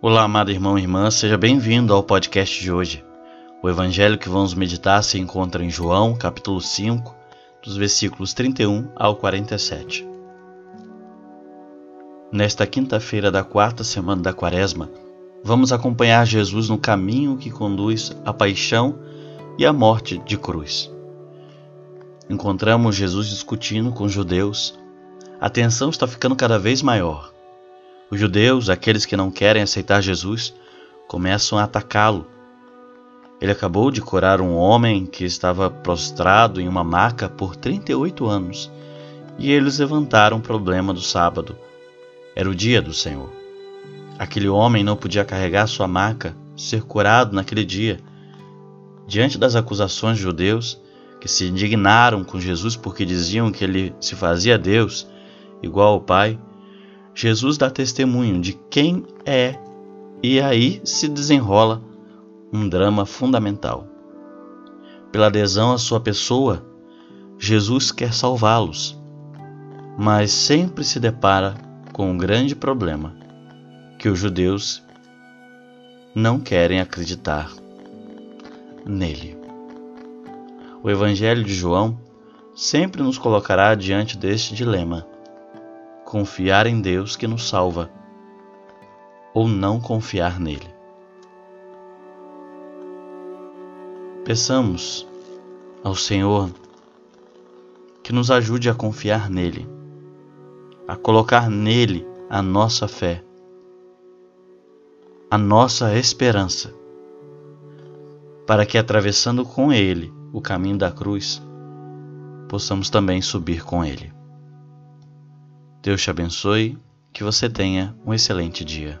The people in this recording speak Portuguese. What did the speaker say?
Olá, amado irmão e irmã, seja bem-vindo ao podcast de hoje. O evangelho que vamos meditar se encontra em João, capítulo 5, dos versículos 31 ao 47. Nesta quinta-feira da quarta semana da Quaresma, vamos acompanhar Jesus no caminho que conduz à paixão e à morte de cruz. Encontramos Jesus discutindo com os judeus. A tensão está ficando cada vez maior. Os judeus, aqueles que não querem aceitar Jesus, começam a atacá-lo. Ele acabou de curar um homem que estava prostrado em uma maca por 38 anos e eles levantaram o problema do sábado. Era o dia do Senhor. Aquele homem não podia carregar sua maca, ser curado naquele dia. Diante das acusações de judeus, que se indignaram com Jesus porque diziam que ele se fazia Deus, igual ao Pai, Jesus dá testemunho de quem é e aí se desenrola um drama fundamental. Pela adesão à sua pessoa, Jesus quer salvá-los, mas sempre se depara com um grande problema que os judeus não querem acreditar nele. O Evangelho de João sempre nos colocará diante deste dilema confiar em Deus que nos salva ou não confiar nele. Peçamos ao Senhor que nos ajude a confiar nele, a colocar nele a nossa fé, a nossa esperança, para que atravessando com ele o caminho da cruz, possamos também subir com ele. Deus te abençoe, que você tenha um excelente dia.